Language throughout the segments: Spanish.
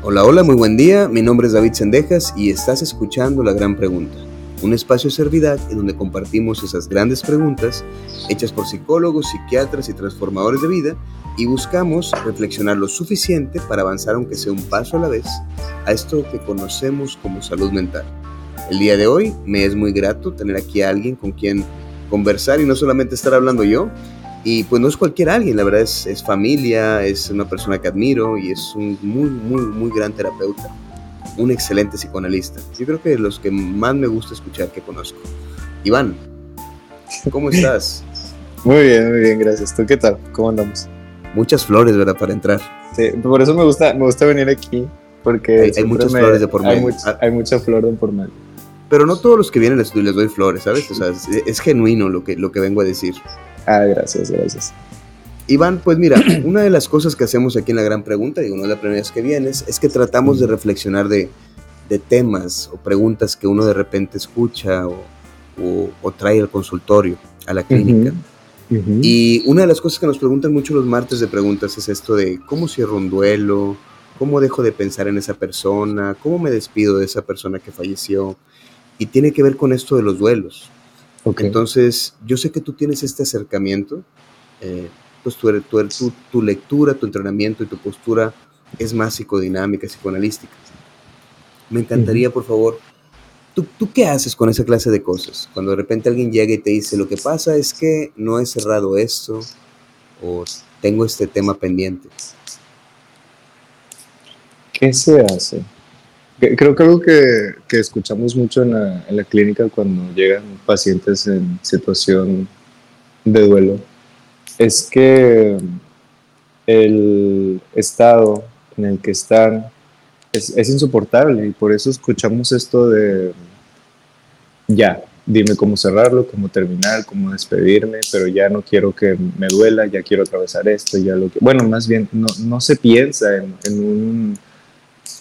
Hola, hola, muy buen día. Mi nombre es David Sendejas y estás escuchando La Gran Pregunta, un espacio de servidad en donde compartimos esas grandes preguntas hechas por psicólogos, psiquiatras y transformadores de vida y buscamos reflexionar lo suficiente para avanzar, aunque sea un paso a la vez, a esto que conocemos como salud mental. El día de hoy me es muy grato tener aquí a alguien con quien conversar y no solamente estar hablando yo, y pues no es cualquier alguien, la verdad es, es, familia, es una persona que admiro y es un muy, muy, muy gran terapeuta, un excelente psicoanalista. Yo creo que de los que más me gusta escuchar que conozco. Iván, ¿cómo estás? Muy bien, muy bien, gracias. ¿Tú qué tal? ¿Cómo andamos? Muchas flores, ¿verdad? Para entrar. Sí, por eso me gusta, me gusta venir aquí, porque hay, hay muchas me, flores de por medio. Hay, much, hay, mucha flor de por medio. Pero no todos los que vienen les, les doy flores, ¿sabes? O sea, es, es genuino lo que, lo que vengo a decir. Ah, gracias, gracias. Iván, pues mira, una de las cosas que hacemos aquí en la Gran Pregunta, y una de las primeras que vienes, es que tratamos de reflexionar de, de temas o preguntas que uno de repente escucha o, o, o trae al consultorio, a la clínica. Uh -huh. Uh -huh. Y una de las cosas que nos preguntan mucho los martes de preguntas es esto de cómo cierro un duelo, cómo dejo de pensar en esa persona, cómo me despido de esa persona que falleció. Y tiene que ver con esto de los duelos. Okay. Entonces, yo sé que tú tienes este acercamiento, eh, pues tu, tu, tu, tu, lectura, tu entrenamiento y tu postura es más psicodinámica, psicoanalística. Me encantaría, uh -huh. por favor, ¿tú, ¿tú qué haces con esa clase de cosas? Cuando de repente alguien llega y te dice, lo que pasa es que no he cerrado esto o tengo este tema pendiente. ¿Qué se hace? Creo que algo que, que escuchamos mucho en la, en la, clínica cuando llegan pacientes en situación de duelo es que el estado en el que están es, es insoportable y por eso escuchamos esto de ya, dime cómo cerrarlo, cómo terminar, cómo despedirme, pero ya no quiero que me duela, ya quiero atravesar esto, ya lo que... Bueno, más bien, no, no se piensa en, en un...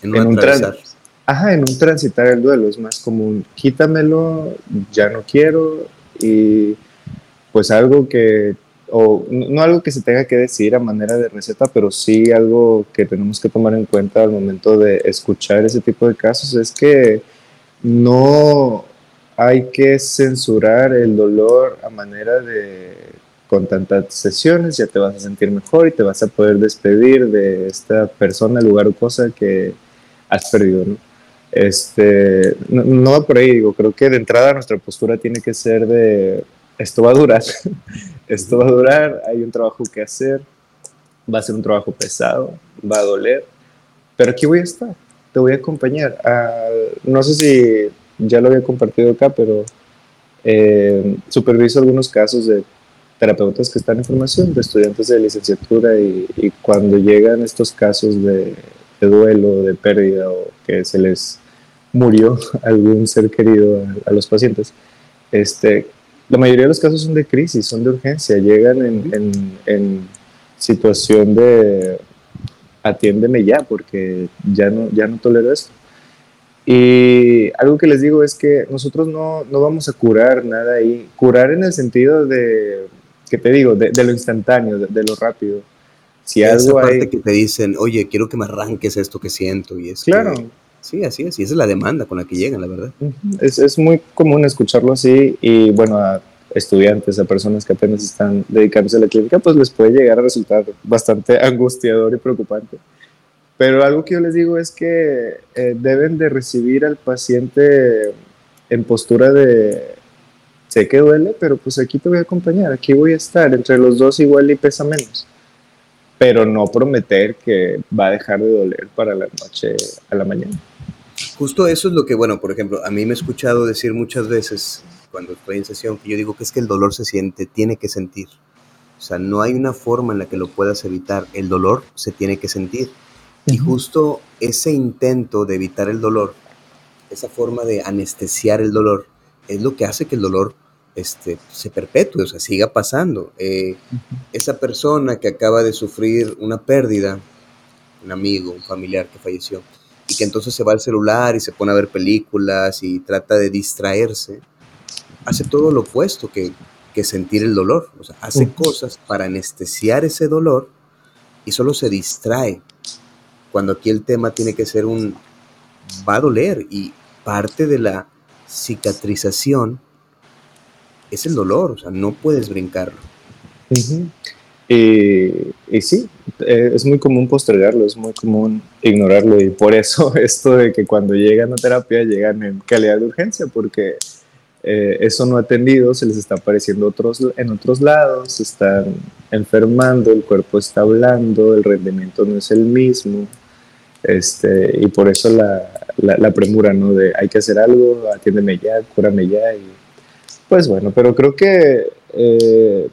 En, en un tránsito Ajá, en un transitar el duelo, es más como un quítamelo, ya no quiero, y pues algo que, o no algo que se tenga que decir a manera de receta, pero sí algo que tenemos que tomar en cuenta al momento de escuchar ese tipo de casos, es que no hay que censurar el dolor a manera de con tantas sesiones ya te vas a sentir mejor y te vas a poder despedir de esta persona, lugar o cosa que has perdido, ¿no? Este, no, por ahí, digo, creo que de entrada nuestra postura tiene que ser de, esto va a durar, esto va a durar, hay un trabajo que hacer, va a ser un trabajo pesado, va a doler, pero aquí voy a estar, te voy a acompañar. Uh, no sé si ya lo había compartido acá, pero eh, superviso algunos casos de terapeutas que están en formación, de estudiantes de licenciatura y, y cuando llegan estos casos de, de duelo, de pérdida o que se les murió algún ser querido a, a, los pacientes, este, la mayoría de los casos son de crisis, son de urgencia, llegan en, en, en situación de atiéndeme ya porque ya no, ya no tolero esto. Y algo que les digo es que nosotros no, no vamos a curar nada ahí, curar en el sentido de, que te digo, de, de lo instantáneo, de, de lo rápido si Esa algo parte hay... que te dicen, oye, quiero que me arranques esto que siento. Y es claro. Que, sí, así es. Y esa es la demanda con la que llegan, la verdad. Es, es muy común escucharlo así. Y bueno, a estudiantes, a personas que apenas están dedicándose a la clínica, pues les puede llegar a resultar bastante angustiador y preocupante. Pero algo que yo les digo es que eh, deben de recibir al paciente en postura de, sé que duele, pero pues aquí te voy a acompañar, aquí voy a estar, entre los dos igual y pesa menos pero no prometer que va a dejar de doler para la noche a la mañana. Justo eso es lo que, bueno, por ejemplo, a mí me he escuchado decir muchas veces cuando estoy en sesión que yo digo que es que el dolor se siente, tiene que sentir. O sea, no hay una forma en la que lo puedas evitar. El dolor se tiene que sentir. Uh -huh. Y justo ese intento de evitar el dolor, esa forma de anestesiar el dolor, es lo que hace que el dolor este, se perpetúe, o sea, siga pasando. Eh. Esa persona que acaba de sufrir una pérdida, un amigo, un familiar que falleció, y que entonces se va al celular y se pone a ver películas y trata de distraerse, hace todo lo opuesto que, que sentir el dolor. O sea, hace uh cosas para anestesiar ese dolor y solo se distrae. cuando aquí el tema tiene que ser un, va a doler y parte de la cicatrización es el dolor, o sea, no puedes brincarlo. y, sí, eh, es muy común postergarlo, es muy común ignorarlo y por eso esto de que cuando llegan a terapia llegan en calidad de urgencia, porque eh, eso no atendido se les está apareciendo otros, en otros lados, se están enfermando, el cuerpo está hablando, el rendimiento no es el mismo, este, y por eso la, la, premura, ¿no? De hay que hacer algo, atiéndeme ya, cúrame ya, y pues bueno, pero creo que eh,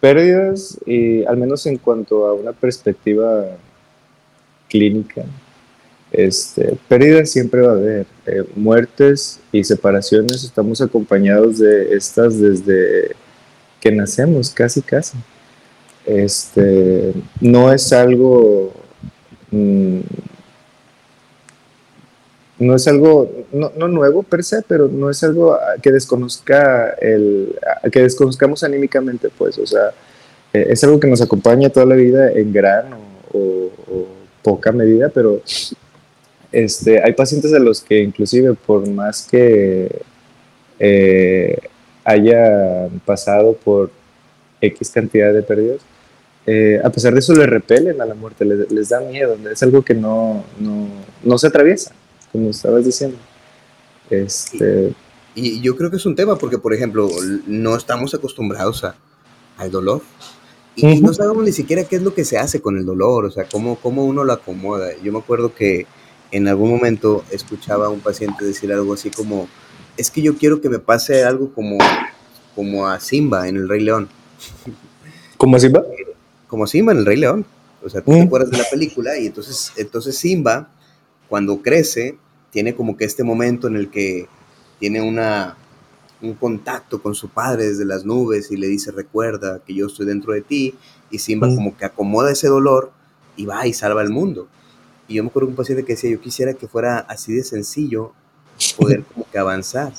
pérdidas, y al menos en cuanto a una perspectiva clínica, este, pérdidas siempre va a haber, eh, muertes y separaciones, estamos acompañados de estas desde que nacemos, casi, casi. Este, no es algo, mm, no es algo, no, nuevo per se, pero no es algo que desconozca el, que desconozcamos anímicamente, pues, o sea, eh, es algo que nos acompaña toda la vida en gran o poca medida, pero este, hay pacientes de los que inclusive por más que eh, hayan pasado por X cantidad de pérdidas, eh, a pesar de eso le repelen a la muerte, les, da miedo, es algo que no, no, se atraviesa, como estabas diciendo. Este, y, yo creo que es un tema porque, por ejemplo, no estamos acostumbrados a, al dolor. Y no sabemos ni siquiera qué es lo que se hace con el dolor, o sea, cómo, cómo uno lo acomoda. Yo me acuerdo que en algún momento escuchaba a un paciente decir algo así como, es que yo quiero que me pase algo como, como a Simba en El Rey León. ¿Como a Simba? Como Simba en El Rey León. O sea, tú te acuerdas de la película y entonces, entonces Simba, cuando crece, tiene como que este momento en el que tiene una, un contacto con su padre desde las nubes y le dice, recuerda que yo estoy dentro de ti, y Simba mm. como que acomoda ese dolor y va y salva el mundo. Y yo me acuerdo de un paciente que decía, yo quisiera que fuera así de sencillo poder como que avanzar.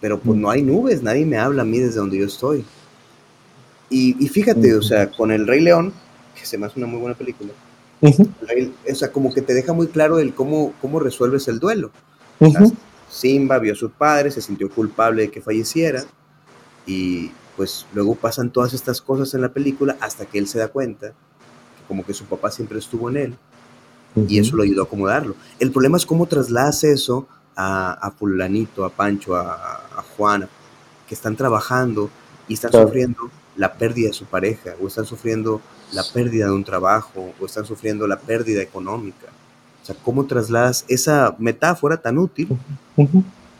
Pero pues no hay nubes, nadie me habla a mí desde donde yo estoy. Y, fíjate, o sea, con El Rey León, que se me hace una muy buena película, o sea, como que te deja muy claro el cómo, cómo resuelves el duelo. Simba vio a su padre, se sintió culpable de que falleciera y pues luego pasan todas estas cosas en la película hasta que él se da cuenta que como que su papá siempre estuvo en él y eso lo ayudó a acomodarlo. El problema es cómo trasladas eso a, a fulanito, a Pancho, a, a, Juana, que están trabajando y están sufriendo la pérdida de su pareja, o están sufriendo la pérdida de un trabajo, o están sufriendo la pérdida económica. O sea, ¿cómo trasladas esa metáfora tan útil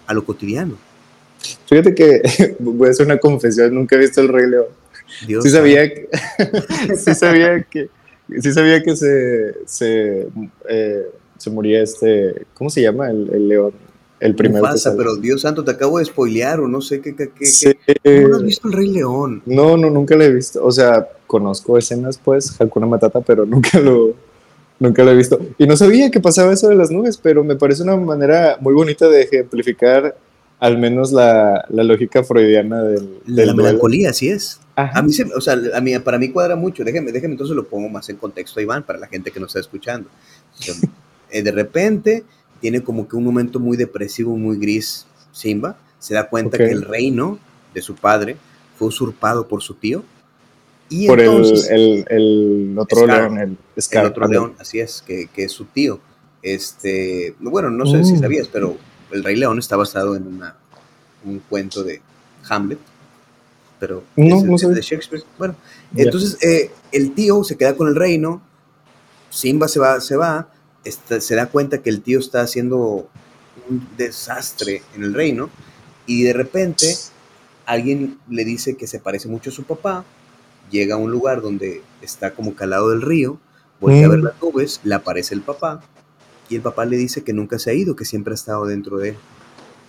a lo cotidiano? Fíjate que voy a hacer una confesión, nunca he visto el Rey León. sí sabía, sí sabía que, sí sabía que se, se, eh, se moría este, ¿cómo se llama? El, el león. El primero. pasa, pero Dios santo, te acabo de spoilear o no sé qué. qué, qué ¿No has visto el Rey León? No, no, nunca lo he visto. O sea, conozco escenas, pues, Hakuna Matata, pero nunca lo, nunca lo he visto. Y no sabía que pasaba eso de las nubes, pero me parece una manera muy bonita de ejemplificar al menos la, la lógica freudiana del, de la melancolía, así es. A mí, o sea, a mí, para mí cuadra mucho. Déjeme, déjeme entonces lo pongo más en contexto, Iván, para la gente que nos está escuchando. Eh, de repente tiene como que un momento muy depresivo, muy gris, Simba. Se da cuenta que el reino de su padre fue usurpado por su tío. Y por entonces, el, el, otro león, el, el otro león, así es, que, que, es su tío. Este, bueno, no sé si mm. sabías, pero el Rey León está basado en una, un cuento de Hamlet pero no, es, de Shakespeare. Bueno, entonces eh, el tío se queda con el reino, Simba se va, se va, se da cuenta que el tío está haciendo un desastre en el reino y de repente alguien le dice que se parece mucho a su papá, llega a un lugar donde está como calado del río, vuelve a ver mm. las nubes, le aparece el papá y el papá le dice que nunca se ha ido, que siempre ha estado dentro de él.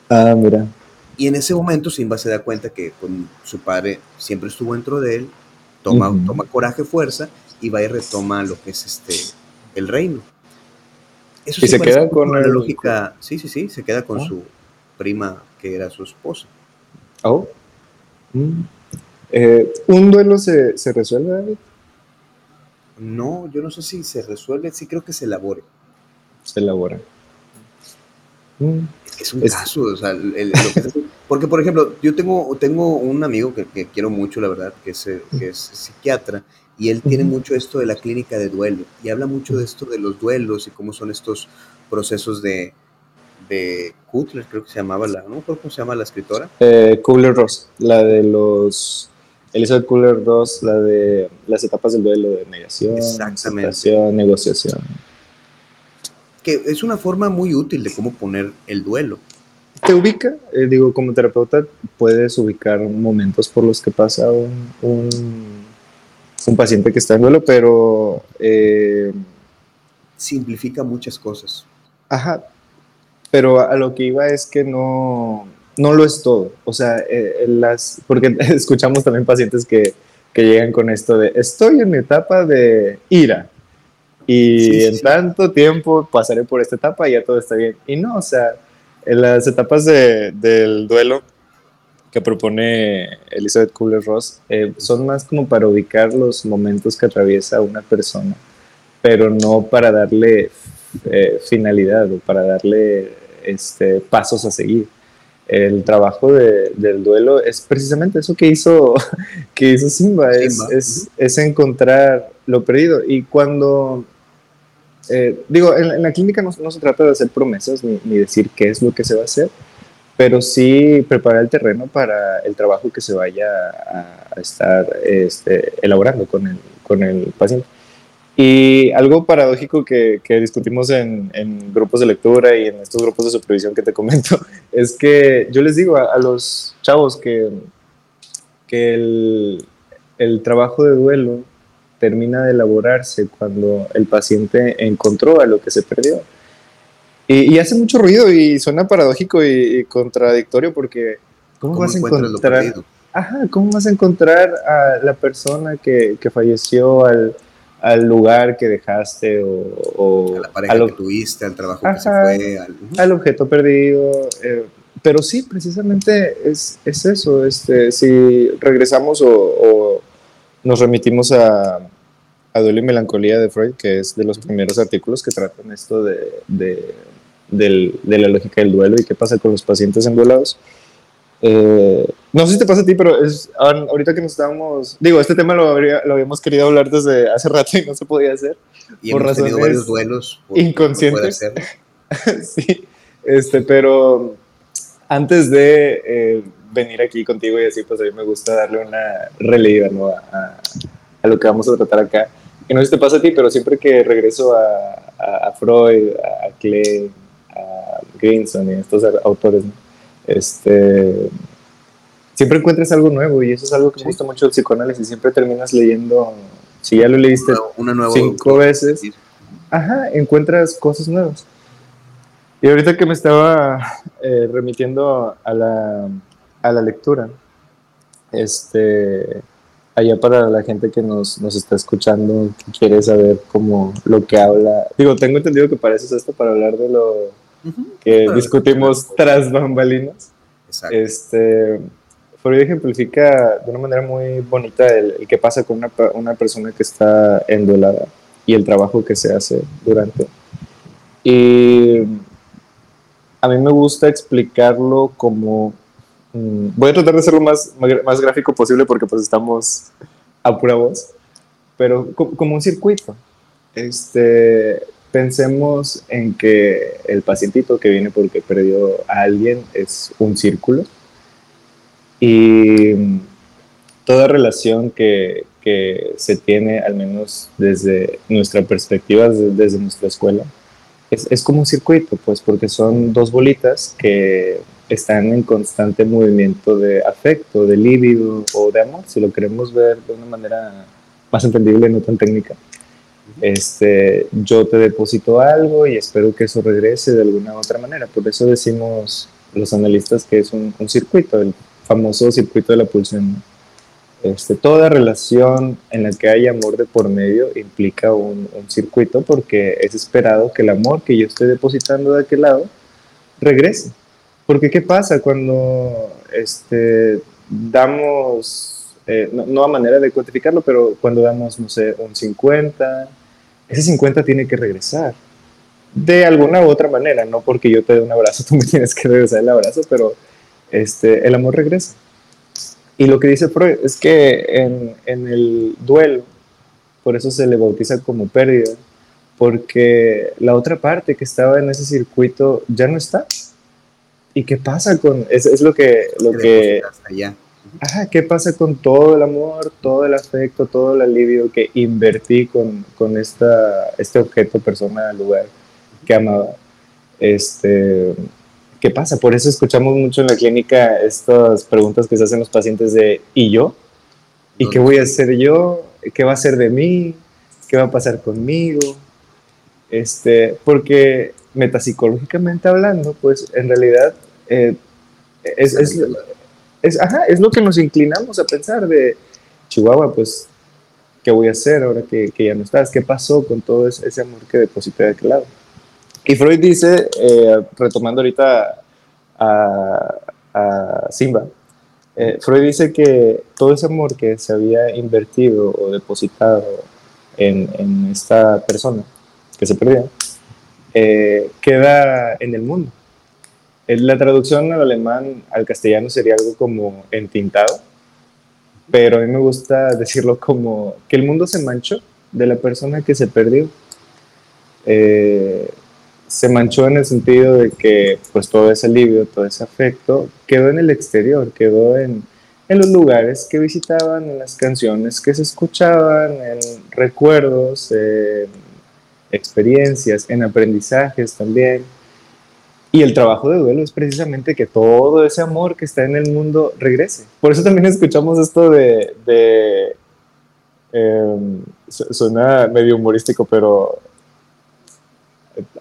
Ah, mira. Y en ese momento Simba se da cuenta que su padre siempre estuvo dentro de él, toma, toma coraje, fuerza y va y retoma lo que es este el reino. Eso y se queda con la lógica, sí, sí, sí, se queda con ah. su prima que era su esposa. Oh. Mm. Eh, ¿Un duelo se, se resuelve, David? No, yo no sé si se resuelve, sí creo que se elabore. Se elabora. Mm. Es un caso, o sea, porque por ejemplo, yo tengo, tengo un amigo que, quiero mucho, la verdad, que es, que es psiquiatra, y él tiene mucho esto de la clínica de duelo, y habla mucho de esto de los duelos y cómo son estos procesos de, de Kutler, creo que se llamaba la, no cómo se llama la escritora. Eh, Kubler-Ross, la de los, Elizabeth Kubler-Ross, la de las etapas del duelo de negación, Exactamente. negociación. Que es una forma muy útil de cómo poner el duelo. Te ubica, eh, digo, como terapeuta puedes ubicar momentos por los que pasa un, un, un paciente que está en duelo, pero... Eh, Simplifica muchas cosas. Ajá, pero a lo que iba es que no, no lo es todo. O sea, eh, las, porque escuchamos también pacientes que, que, llegan con esto de, estoy en mi etapa de ira y en tanto tiempo pasaré por esta etapa y ya todo está bien. Y no, o sea, en las etapas de, del duelo que propone Elizabeth Kubler-Ross eh, son más como para ubicar los momentos que atraviesa una persona, pero no para darle eh, finalidad o para darle este, pasos a seguir. El trabajo del duelo es precisamente eso que hizo, que hizo Simba, Es, es, encontrar lo perdido. Y cuando, eh, digo, en, la clínica no, se trata de hacer promesas ni, decir qué es lo que se va a hacer, pero sí preparar el terreno para el trabajo que se vaya a, estar este, elaborando con el, con el paciente. Y algo paradójico que, que discutimos en, en, grupos de lectura y en estos grupos de supervisión que te comento, es que yo les digo a, los chavos que, que el, el, trabajo de duelo termina de elaborarse cuando el paciente encontró a lo que se perdió. Y, y hace mucho ruido y suena paradójico y, contradictorio porque ¿cómo, vas a encontrar? Ajá, ¿cómo vas a encontrar a la persona que, que falleció al al lugar que dejaste o, a la pareja que tuviste, al trabajo que se fue, al, objeto perdido. Eh, pero sí, precisamente es, es, eso. Este, si regresamos o, nos remitimos a, a Duelo y Melancolía de Freud, que es de los primeros artículos que tratan esto de, de, de la lógica del duelo y qué pasa con los pacientes enduelados. Eh, no sé si te pasa a ti, pero es, ahorita que nos estábamos. Digo, este tema lo, lo habíamos querido hablar desde hace rato y no se podía hacer. Y por hemos tenido varios duelos. inconscientes. sí, este, pero antes de eh, venir aquí contigo y así, pues a mí me gusta darle una releída ¿no? a, a, lo que vamos a tratar acá. Que no sé si te pasa a ti, pero siempre que regreso a, a Freud, a Klee, a Greenson y a estos autores, ¿no? este, siempre encuentras algo nuevo y eso es algo que me gusta mucho del psicoanálisis. Siempre terminas leyendo, si ya lo leíste una, nueva cinco veces, ajá, encuentras cosas nuevas. Y ahorita que me estaba eh, remitiendo a la, a la lectura, este, allá para la gente que nos, nos, está escuchando, que quiere saber cómo lo que habla. Digo, tengo entendido que para eso es esto, para hablar de lo que discutimos tras bambalinas. Este, Freud ejemplifica de una manera muy bonita el, qué pasa con una, una, persona que está endolada y el trabajo que se hace durante. Y a mí me gusta explicarlo como... Mm, voy a tratar de hacerlo más, más gráfico posible porque pues estamos a pura voz, pero como un circuito. Este, pensemos en que el pacientito que viene porque perdió a alguien es un círculo. Y toda relación que, que se tiene, al menos desde nuestra perspectiva, desde, nuestra escuela, es, es, como un circuito, pues porque son dos bolitas que están en constante movimiento de afecto, de líbido o de amor, si lo queremos ver de una manera más entendible, no tan técnica este, yo te deposito algo y espero que eso regrese de alguna otra manera. Por eso decimos los analistas que es un, circuito, el famoso circuito de la pulsión. Este, toda relación en la que hay amor de por medio implica un, circuito porque es esperado que el amor que yo estoy depositando de aquel lado regrese. Porque ¿qué pasa cuando este, damos eh, no, a manera de cuantificarlo, pero cuando damos, no sé, un 50, ese 50 tiene que regresar. De alguna u otra manera, no porque yo te dé un abrazo, tú me tienes que regresar el abrazo, pero este, el amor regresa. Y lo que dice Freud es que en, en el duelo, por eso se le bautiza como pérdida, porque la otra parte que estaba en ese circuito ya no está. ¿Y qué pasa con, es, es lo que, lo que, qué pasa con todo el amor, todo el afecto, todo el alivio que invertí con, con esta, este objeto, persona, lugar que amaba? Este, ¿qué pasa? Por eso escuchamos mucho en la clínica estas preguntas que se hacen los pacientes de ¿y yo? ¿Y qué voy a hacer yo? ¿Qué va a ser de mí? ¿Qué va a pasar conmigo? Este, porque metapsicológicamente hablando, pues en realidad eh, es, es, es, ajá, es, lo que nos inclinamos a pensar de Chihuahua, pues, ¿qué voy a hacer ahora que, que ya no estás? ¿Qué pasó con todo ese, ese amor que deposité de aquel lado? Y Freud dice, eh, retomando ahorita a, a Simba, eh, Freud dice que todo ese amor que se había invertido o depositado en, en esta persona que se perdió, eh, queda en el mundo. La traducción al alemán al castellano sería algo como entintado, pero a mí me gusta decirlo como que el mundo se manchó de la persona que se perdió. Eh, se manchó en el sentido de que pues todo ese alivio, todo ese afecto quedó en el exterior, quedó en, en los lugares que visitaban, en las canciones que se escuchaban, en recuerdos, en experiencias, en aprendizajes también. Y el trabajo de duelo es precisamente que todo ese amor que está en el mundo regrese. Por eso también escuchamos esto de... de em, suena medio humorístico, pero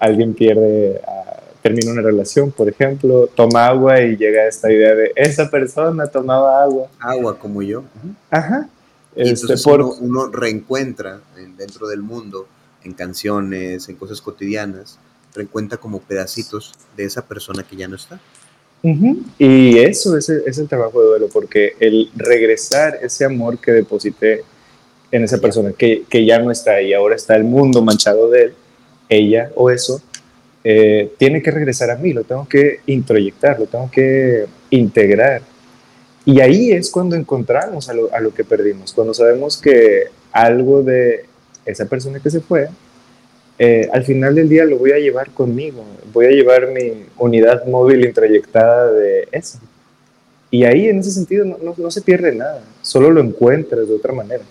alguien pierde, ah, termina una relación, por ejemplo, toma agua y llega a esta idea de esa persona tomaba agua. Agua como yo. Ajá. Y este, entonces por... uno, reencuentra dentro del mundo, en canciones, en cosas cotidianas, reencuentra como pedacitos de esa persona que ya no está. Y eso es el, es el trabajo de duelo, porque el regresar ese amor que deposité en esa persona que, que ya no está y ahora está el mundo manchado de él, ella o eso, eh, tiene que regresar a mí, lo tengo que introyectar, lo tengo que integrar. Y ahí es cuando encontramos a lo, a lo que perdimos, cuando sabemos que algo de esa persona que se fue, eh, al final del día lo voy a llevar conmigo, voy a llevar mi unidad móvil introyectada de eso. Y ahí en ese sentido no, no, no se pierde nada, solo lo encuentras de otra manera.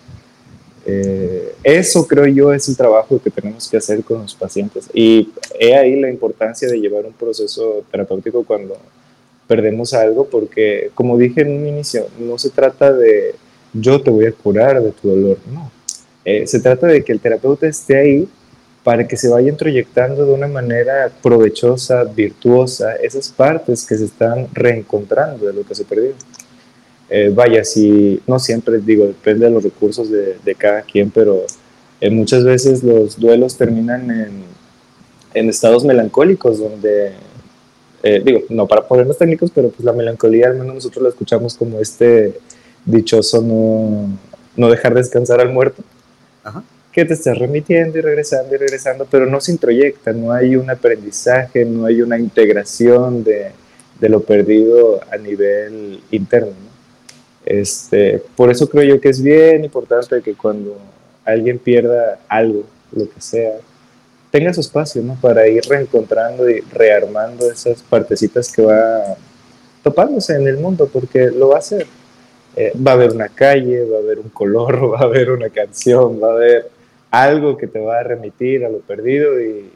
Eh, eso creo yo es el trabajo que tenemos que hacer con los pacientes. Y he ahí la importancia de llevar un proceso terapéutico cuando perdemos algo, porque como dije en un inicio, no se trata de yo te voy a curar de tu dolor, no. Eh, se trata de que el terapeuta esté ahí para que se vaya introyectando de una manera provechosa, virtuosa, esas partes que se están reencontrando de lo que se perdió. Eh, vaya, si no siempre digo, depende de los recursos de, cada quien, pero eh, muchas veces los duelos terminan en, en estados melancólicos, donde, eh, digo, no para ponernos técnicos, pero pues la melancolía al menos nosotros la escuchamos como este dichoso no, no dejar descansar al muerto, que te estás remitiendo y regresando y regresando, pero no se introyecta, no hay un aprendizaje, no hay una integración de, de lo perdido a nivel interno. Este, por eso creo yo que es bien importante que cuando alguien pierda algo, lo que sea, tenga su espacio, ¿no? Para ir reencontrando y rearmando esas partecitas que va topándose en el mundo, porque lo va a hacer. Eh, va a haber una calle, va a haber un color, va a haber una canción, va a haber algo que te va a remitir a lo perdido y,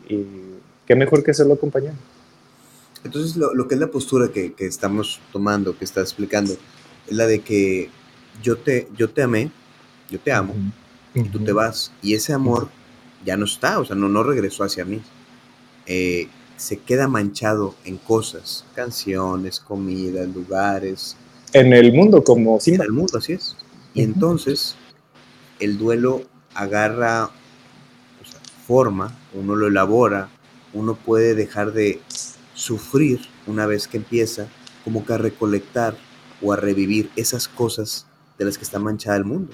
qué mejor que hacerlo acompañado. Entonces, lo, lo, que es la postura que, que estamos tomando, que estás explicando, la de que yo te, yo te amé, yo te amo, y tú te vas, y ese amor ya no está, o sea, no, no regresó hacia mí. Eh, se queda manchado en cosas, canciones, comidas, lugares. En el mundo, como sí. En el mundo, así es. Y entonces el duelo agarra forma, uno lo elabora, uno puede dejar de sufrir una vez que empieza, como que a recolectar o a revivir esas cosas de las que está manchada el mundo.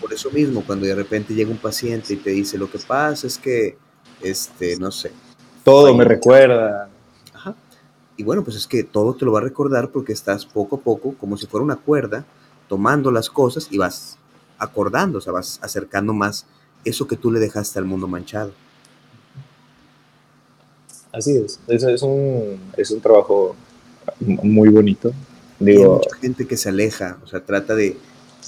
Por eso mismo, cuando de repente llega un paciente y te dice, lo que pasa es que, este, no sé. Todo me recuerda. Ajá. Y bueno, pues es que todo te lo va a recordar porque estás poco a poco, como si fuera una cuerda, tomando las cosas y vas acordando, o sea, vas acercando más eso que tú le dejaste al mundo manchado. Así es, es, es, un, es un trabajo muy bonito. Digo, hay mucha gente que se aleja, o sea, trata de,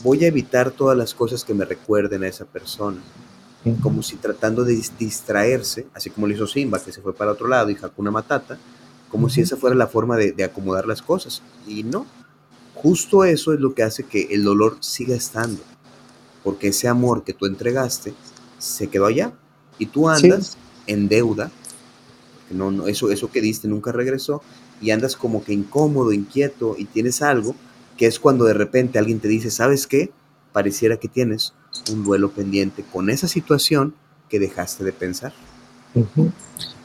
voy a evitar todas las cosas que me recuerden a esa persona. Como si tratando de distraerse, así como lo hizo Simba, que se fue para otro lado y Hakuna Matata, como si esa fuera la forma de, de, acomodar las cosas. Y no, justo eso es lo que hace que el dolor siga estando. Porque ese amor que tú entregaste se quedó allá. Y tú andas en deuda. No, no, eso, eso que diste nunca regresó. Y andas como que incómodo, inquieto y tienes algo que es cuando de repente alguien te dice, ¿sabes qué? Pareciera que tienes un duelo pendiente con esa situación que dejaste de pensar.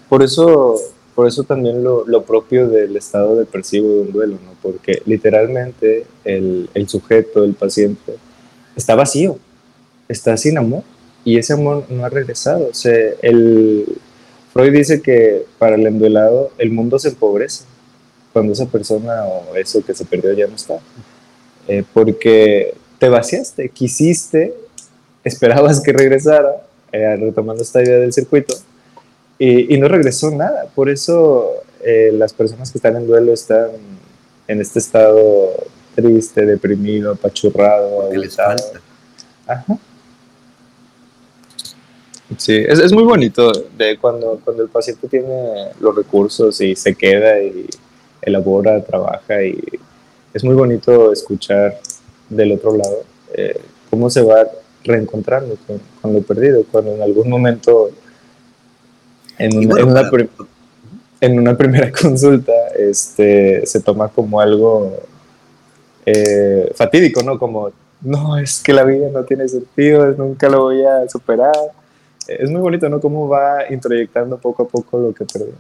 Por eso, por eso también lo, lo, propio del estado depresivo de un duelo, ¿no? Porque literalmente el, el sujeto, el paciente, está vacío, está sin amor y ese amor no ha regresado. O sea, el, Freud dice que para el enduelado el mundo se empobrece cuando esa persona o eso que se perdió ya no está. Eh, porque te vaciaste, quisiste, esperabas que regresara, eh, retomando esta idea del circuito, y, y no regresó nada. Por eso eh, las personas que están en duelo están en este estado triste, deprimido, apachurrado, Ajá. Sí, es, es, muy bonito de cuando, cuando el paciente tiene los recursos y se queda y elabora, trabaja y es muy bonito escuchar del otro lado eh, cómo se va reencontrando con, lo perdido, cuando en algún momento en, una, en, una, primera consulta este, se toma como algo eh, fatídico, ¿no? Como, no, es que la vida no tiene sentido, nunca lo voy a superar. Es muy bonito, ¿no? Cómo va introyectando poco a poco lo que perdió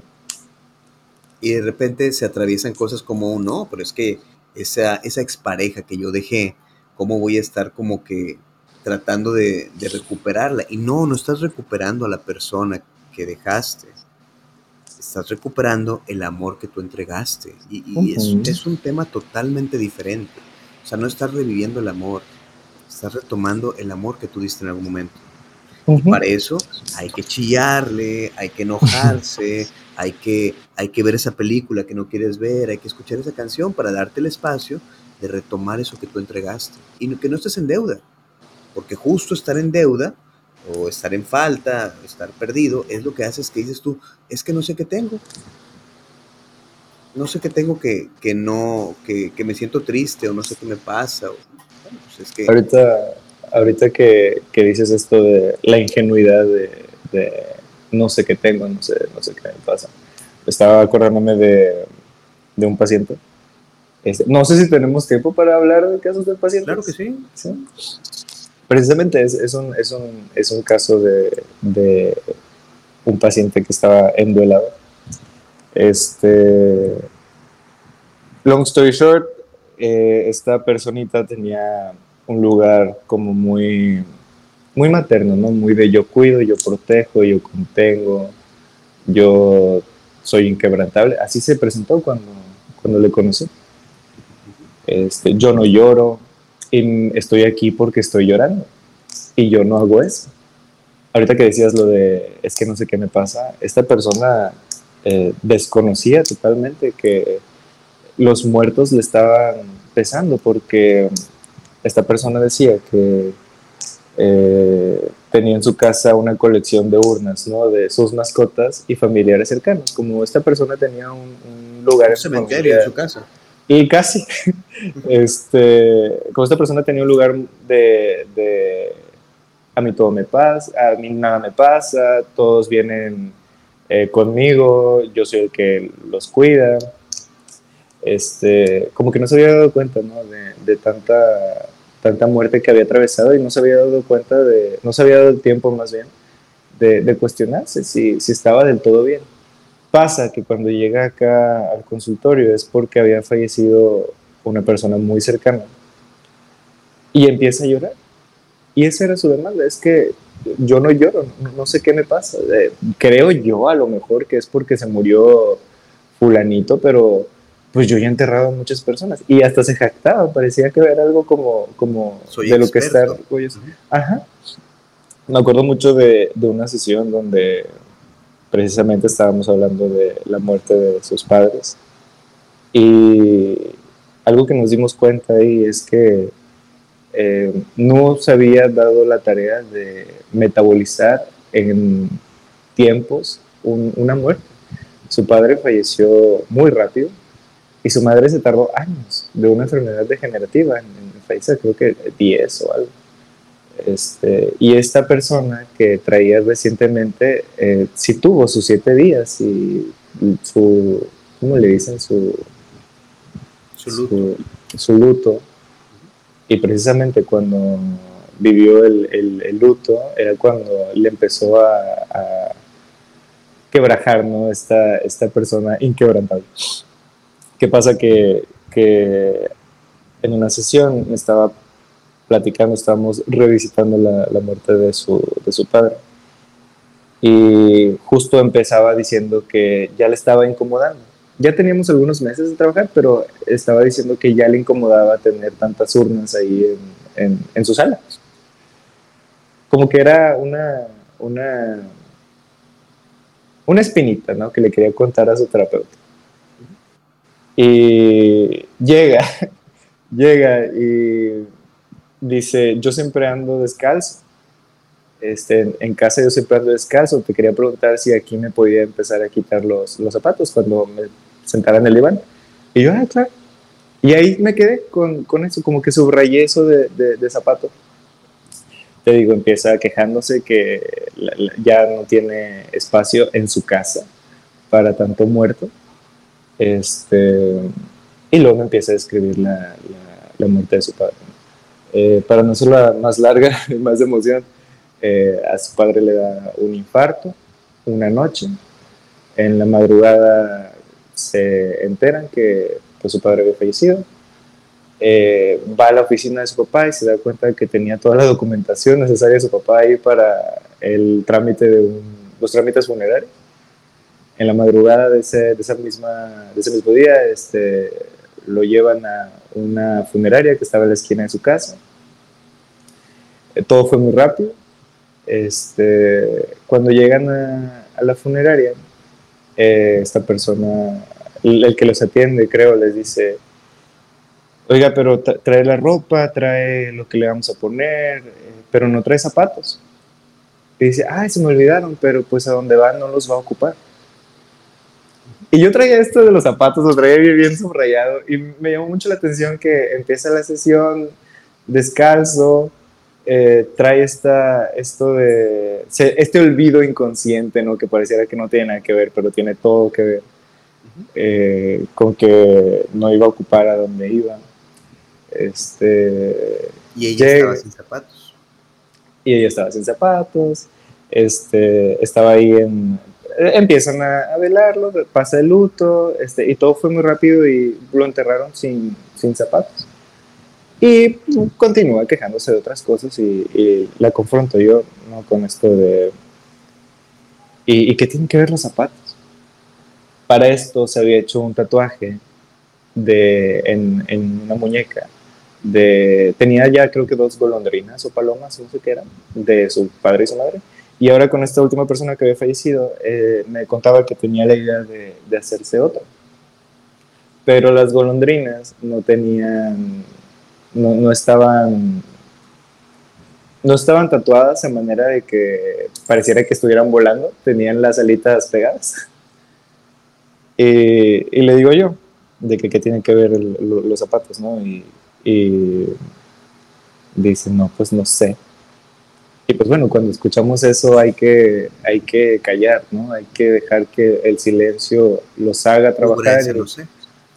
y de repente se atraviesan cosas como, no, pero es que esa, esa expareja que yo dejé, ¿cómo voy a estar como que tratando de, recuperarla? Y no, no estás recuperando a la persona que dejaste, estás recuperando el amor que tú entregaste. Y, es, es, un tema totalmente diferente. O sea, no estás reviviendo el amor, estás retomando el amor que tú diste en algún momento. Para eso hay que chillarle, hay que enojarse, hay que, hay que ver esa película que no quieres ver, hay que escuchar esa canción para darte el espacio de retomar eso que tú entregaste y que no estés en deuda, porque justo estar en deuda o estar en falta, estar perdido, es lo que haces que dices tú, es que no sé qué tengo, no sé qué tengo que, que no, que, que, me siento triste o no sé qué me pasa. pues es que... Ahorita, ahorita que, que, dices esto de la ingenuidad de, de no sé qué tengo, no sé, no sé qué me pasa. Estaba acordándome de, de un paciente. Este, no sé si tenemos tiempo para hablar de casos de pacientes. Claro que sí. Precisamente es, es, un, es, un, es, un, caso de, de, un paciente que estaba enduelado. Este, long story short, eh, esta personita tenía un lugar como muy muy materno, ¿no? Muy de yo cuido, yo protejo, yo contengo, yo soy inquebrantable. Así se presentó cuando, cuando le conocí. Este, yo no lloro, y estoy aquí porque estoy llorando. Y yo no hago eso. Ahorita que decías lo de, es que no sé qué me pasa, esta persona eh, desconocía totalmente que los muertos le estaban pesando porque esta persona decía que eh, tenía en su casa una colección de urnas, ¿no? De sus mascotas y familiares cercanos. Como esta persona tenía un, lugar en cementerio en su casa. Y casi, este, como esta persona tenía un lugar de, a mí todo me pasa, a mí nada me pasa, todos vienen eh, conmigo, yo soy el que los cuida. Este, como que no se había dado cuenta, ¿no? De, de tanta tanta muerte que había atravesado y no se había dado cuenta de, no se había dado el tiempo más bien de, cuestionarse si, si, estaba del todo bien. Pasa que cuando llega acá al consultorio es porque había fallecido una persona muy cercana. y empieza a llorar. Y esa era su demanda, es que yo no lloro, no, sé qué me pasa. Eh, creo yo a lo mejor que es porque se murió fulanito, pero pues yo ya he enterrado a muchas personas y hasta se jactaba, parecía que era algo como, como de lo que está Ajá. Me acuerdo mucho de, de, una sesión donde precisamente estábamos hablando de la muerte de sus padres y algo que nos dimos cuenta ahí es que eh, no se había dado la tarea de metabolizar en tiempos una muerte. Su padre falleció muy rápido y su madre se tardó años de una enfermedad degenerativa en, en fallecer, creo que 10 o algo. Este, y esta persona que traía recientemente eh, sí tuvo sus siete días y su, ¿cómo le dicen? Su, su luto. su luto y precisamente cuando vivió el, el, luto era cuando le empezó a, a quebrajar ¿no? esta, esta persona inquebrantable. ¿Qué pasa? Que, que en una sesión estaba platicando, estábamos revisitando la, la muerte de su, de su padre. Y justo empezaba diciendo que ya le estaba incomodando ya teníamos algunos meses de trabajar, pero estaba diciendo que ya le incomodaba tener tantas urnas ahí en, en, su sala. Como que era una, una, una espinita, ¿no? Que le quería contar a su terapeuta. Y llega, llega y dice, yo siempre ando descalzo. Este, en casa yo siempre ando descalzo. Te quería preguntar si aquí me podía empezar a quitar los, los zapatos cuando me sentada en el diván. Y yo, ah, claro. Y ahí me quedé con, con eso, como que subrayé eso de, de, zapato. Te digo, empieza quejándose que ya no tiene espacio en su casa para tanto muerto. Este, y luego empieza a describir la, la, muerte de su padre. Eh, para no ser la más larga y más de emoción, eh, a su padre le da un infarto una noche. En la madrugada se enteran que pues, su padre había fallecido. Eh, va a la oficina de su papá y se da cuenta de que tenía toda la documentación necesaria de su papá ahí para el trámite de los trámites funerarios. En la madrugada de ese, de esa misma, de ese mismo día este, lo llevan a una funeraria que estaba en la esquina de su casa. Eh, todo fue muy rápido. Este, cuando llegan a, la funeraria, eh, esta persona, el, que los atiende, creo, les dice, oiga, pero trae la ropa, trae lo que le vamos a poner, eh, pero no trae zapatos. Y dice, ay, se me olvidaron, pero pues a donde van no los va a ocupar. Y yo traía esto de los zapatos, lo traía bien subrayado y me llamó mucho la atención que empieza la sesión descalzo, eh, trae esta, esto de, este olvido inconsciente, ¿no? Que pareciera que no tiene nada que ver, pero tiene todo que ver eh, con que no iba a ocupar a donde iba. Este, y ella estaba sin zapatos. Y ella estaba sin zapatos. Este, estaba ahí en... Empiezan a, velarlo, pasa el luto, este, y todo fue muy rápido y lo enterraron sin, sin zapatos. Y continúa quejándose de otras cosas y, la confronto yo ¿no? con esto de... ¿y, qué tienen que ver los zapatos? Para esto se había hecho un tatuaje de, en, en, una muñeca. De, tenía ya creo que dos golondrinas o palomas, no sé qué eran, de su padre y su madre. Y ahora con esta última persona que había fallecido, eh, me contaba que tenía la idea de, de hacerse otra. Pero las golondrinas no tenían no, estaban no estaban tatuadas de manera de que pareciera que estuvieran volando, tenían las alitas pegadas. Y, le digo yo, de que qué tienen que ver los zapatos, ¿no? Y dice, no, pues no sé. Y pues bueno, cuando escuchamos eso hay que, hay que callar, ¿no? Hay que dejar que el silencio los haga trabajar. sé.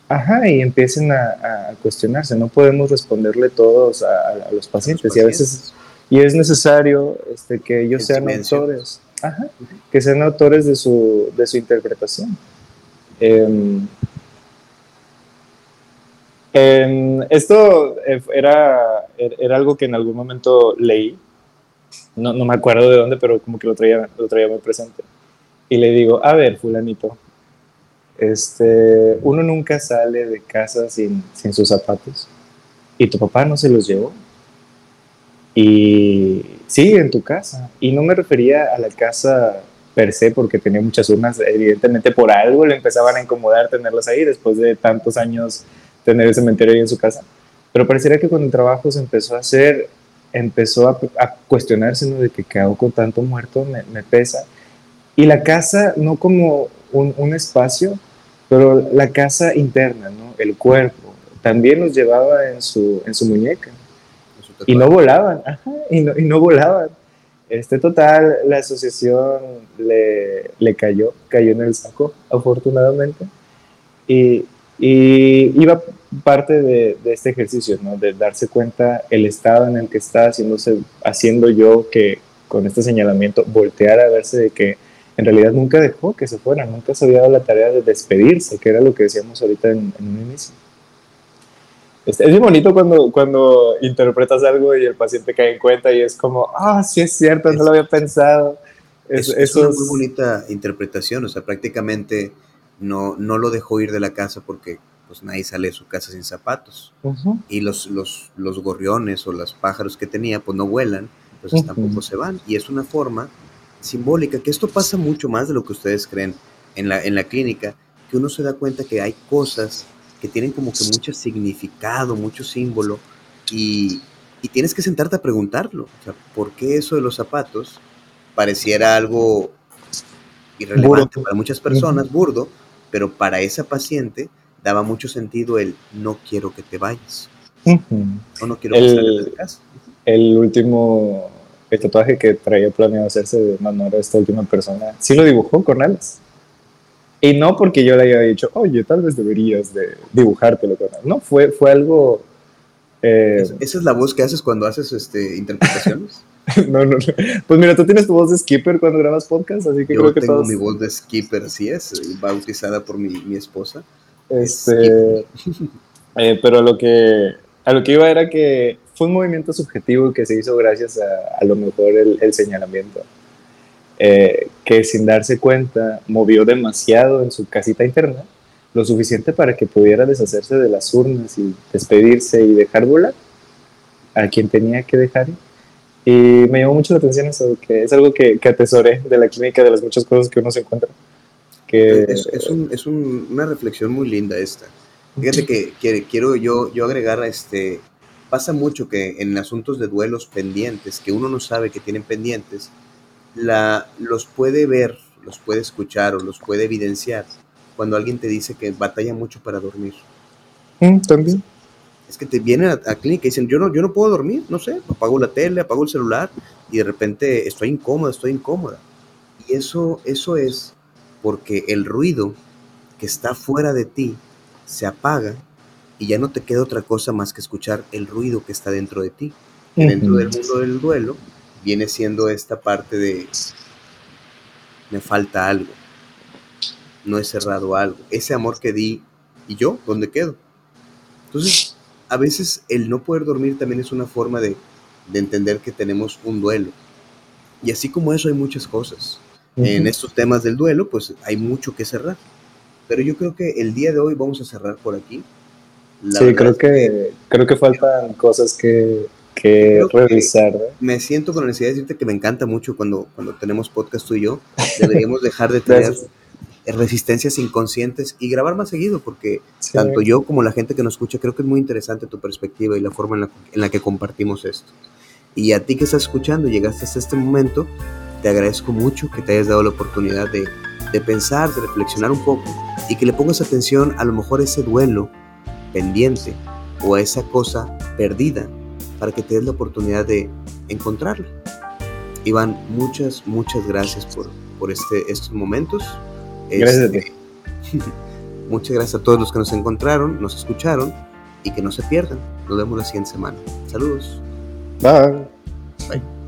Ajá, y empiecen a, cuestionarse. No podemos responderle todos a, los pacientes, y a veces y es necesario este, que ellos sean autores, ajá, que sean autores de su, de su interpretación. Em, esto eh, era, era algo que en algún momento leí, no, no, me acuerdo de dónde, pero como que lo traía, lo traía muy presente. Y le digo, a ver, fulanito, este, uno nunca sale de casa sin, sin sus zapatos. ¿Y tu papá no se los llevó? Y sí, en tu casa. Y no me refería a la casa per se porque tenía muchas urnas. Evidentemente por algo le empezaban a incomodar tenerlas ahí después de tantos años tener el cementerio ahí en su casa. Pero pareciera que cuando el trabajo se empezó a hacer, empezó a, cuestionarse ¿no? de que qué hago con tanto muerto, me, me pesa. Y la casa no como un, un, espacio, pero la casa interna, ¿no? el cuerpo, también los llevaba en su, en su muñeca. Y no volaban, ajá, y, no, y no volaban. Este total, la asociación le, le, cayó, cayó en el saco, afortunadamente. Y, y iba parte de, de, este ejercicio, ¿no? De darse cuenta el estado en el que está haciéndose, haciendo yo que con este señalamiento volteara a verse de que en realidad nunca dejó que se fuera, nunca se había dado la tarea de despedirse, que era lo que decíamos ahorita en, en un inicio. Es, es, muy bonito cuando, cuando interpretas algo y el paciente cae en cuenta y es como, ah, sí es cierto, no lo había pensado. Es, es, es una muy bonita interpretación, o sea, prácticamente no, no lo dejó ir de la casa porque pues nadie sale de su casa sin zapatos. Uh -huh. Y los, los, los gorriones o los pájaros que tenía pues no vuelan, entonces uh -huh. tampoco se van. Y es una forma simbólica, que esto pasa mucho más de lo que ustedes creen en la, en la clínica, que uno se da cuenta que hay cosas que tienen como que mucho significado, mucho símbolo, y, y tienes que sentarte a preguntarlo. O sea, ¿por qué eso de los zapatos pareciera algo irrelevante burdo. para muchas personas, burdo, pero para esa paciente daba mucho sentido el no quiero que te vayas. Uh -huh. O no quiero que el, salgas de casa. El último el tatuaje que traía planeado hacerse de Manora, esta última persona, sí lo dibujó con alas. Y no porque yo le haya dicho, oye, tal vez deberías de dibujártelo con alas. No, fue, fue algo... Eh... ¿Esa es la voz que haces cuando haces este, interpretaciones? no, no, no. Pues mira, tú tienes tu voz de skipper cuando grabas podcast, así que yo creo que tengo todos... mi voz de skipper, así es, bautizada por mi, mi esposa. Este, eh, pero lo que, a lo que iba era que fue un movimiento subjetivo que se hizo gracias a, a lo mejor el, el señalamiento, eh, que sin darse cuenta movió demasiado en su casita interna, lo suficiente para que pudiera deshacerse de las urnas y despedirse y dejar volar a quien tenía que dejar. Y me llamó mucho la atención eso, que es algo que, que atesoré de la clínica, de las muchas cosas que uno se encuentra. Que, es, es, un, es un, una reflexión muy linda esta. Fíjate que, que, quiero yo, yo agregar, este, pasa mucho que en asuntos de duelos pendientes, que uno no sabe que tienen pendientes, la, los puede ver, los puede escuchar o los puede evidenciar cuando alguien te dice que batalla mucho para dormir. Mm, También. Es que te vienen a, a clínica y dicen, yo no, yo no puedo dormir, no sé, apago la tele, apago el celular y de repente estoy incómoda, estoy incómoda. Y eso, eso es porque el ruido que está fuera de ti se apaga y ya no te queda otra cosa más que escuchar el ruido que está dentro de ti. Uh -huh. Dentro del mundo del duelo viene siendo esta parte de me falta algo, no he cerrado algo, ese amor que di y yo, ¿dónde quedo? Entonces, a veces el no poder dormir también es una forma de, de entender que tenemos un duelo. Y así como eso hay muchas cosas. Uh -huh. En estos temas del duelo, pues hay mucho que cerrar. Pero yo creo que el día de hoy vamos a cerrar por aquí. La sí, creo que, que, creo que faltan cosas que, que revisar. Que me siento con la necesidad de decirte que me encanta mucho cuando, cuando tenemos podcast tú y yo. Deberíamos dejar de tener resistencias inconscientes y grabar más seguido, porque sí. tanto yo como la gente que nos escucha, creo que es muy interesante tu perspectiva y la forma en la, en la que compartimos esto. Y a ti que estás escuchando y llegaste hasta este momento, te agradezco mucho que te hayas dado la oportunidad de, de pensar, de reflexionar un poco y que le pongas atención a lo mejor a ese duelo pendiente o a esa cosa perdida para que te des la oportunidad de encontrarla. Iván, muchas, muchas gracias por, por este, estos momentos. Gracias este, a ti. muchas gracias a todos los que nos encontraron, nos escucharon y que no se pierdan. Nos vemos la siguiente semana. Saludos. Bye.